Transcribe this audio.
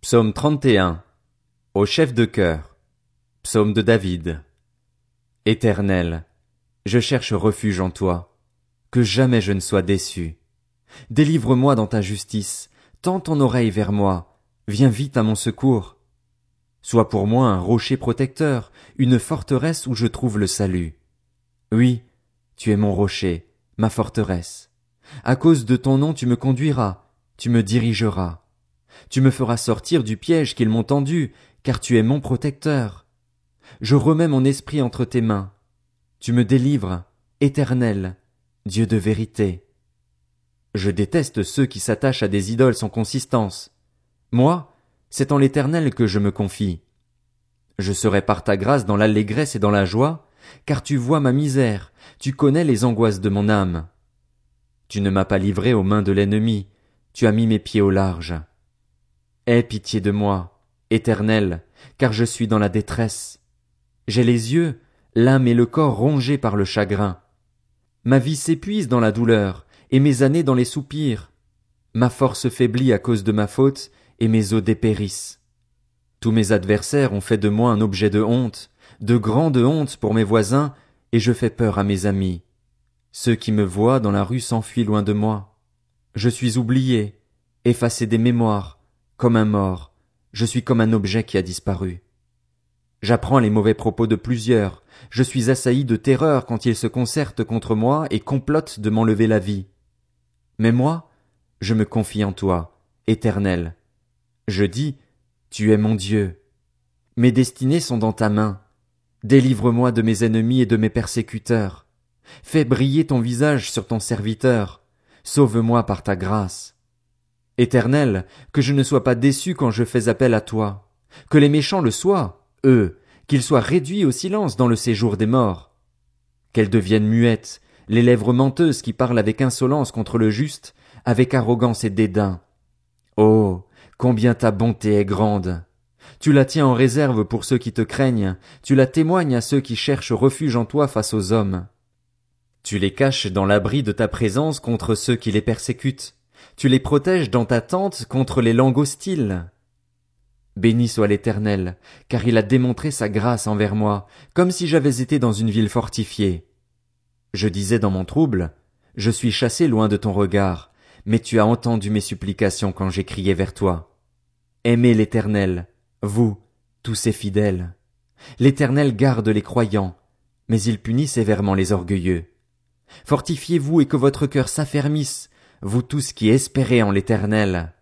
Psaume 31. Au chef de chœur. Psaume de David. Éternel, je cherche refuge en toi. Que jamais je ne sois déçu. Délivre-moi dans ta justice. Tends ton oreille vers moi. Viens vite à mon secours. Sois pour moi un rocher protecteur, une forteresse où je trouve le salut. Oui, tu es mon rocher, ma forteresse. À cause de ton nom tu me conduiras, tu me dirigeras. Tu me feras sortir du piège qu'ils m'ont tendu, car tu es mon protecteur. Je remets mon esprit entre tes mains. Tu me délivres, éternel, Dieu de vérité. Je déteste ceux qui s'attachent à des idoles sans consistance. Moi, c'est en l'éternel que je me confie. Je serai par ta grâce dans l'allégresse et dans la joie, car tu vois ma misère, tu connais les angoisses de mon âme. Tu ne m'as pas livré aux mains de l'ennemi, tu as mis mes pieds au large. Aie pitié de moi, éternel, car je suis dans la détresse. J'ai les yeux, l'âme et le corps rongés par le chagrin. Ma vie s'épuise dans la douleur, et mes années dans les soupirs. Ma force faiblit à cause de ma faute, et mes os dépérissent. Tous mes adversaires ont fait de moi un objet de honte, de grande honte pour mes voisins, et je fais peur à mes amis. Ceux qui me voient dans la rue s'enfuient loin de moi. Je suis oublié, effacé des mémoires, comme un mort, je suis comme un objet qui a disparu. J'apprends les mauvais propos de plusieurs, je suis assailli de terreur quand ils se concertent contre moi et complotent de m'enlever la vie. Mais moi, je me confie en toi, éternel. Je dis, tu es mon Dieu. Mes destinées sont dans ta main. Délivre-moi de mes ennemis et de mes persécuteurs. Fais briller ton visage sur ton serviteur. Sauve-moi par ta grâce. Éternel, que je ne sois pas déçu quand je fais appel à toi. Que les méchants le soient, eux, qu'ils soient réduits au silence dans le séjour des morts. Qu'elles deviennent muettes, les lèvres menteuses qui parlent avec insolence contre le juste, avec arrogance et dédain. Oh, combien ta bonté est grande. Tu la tiens en réserve pour ceux qui te craignent, tu la témoignes à ceux qui cherchent refuge en toi face aux hommes. Tu les caches dans l'abri de ta présence contre ceux qui les persécutent. Tu les protèges dans ta tente contre les langues hostiles. Béni soit l'Éternel, car il a démontré sa grâce envers moi, comme si j'avais été dans une ville fortifiée. Je disais dans mon trouble, Je suis chassé loin de ton regard, mais tu as entendu mes supplications quand j'ai crié vers toi. Aimez l'Éternel, vous, tous ses fidèles. L'Éternel garde les croyants, mais il punit sévèrement les orgueilleux. Fortifiez-vous et que votre cœur s'affermisse, vous tous qui espérez en l'Éternel.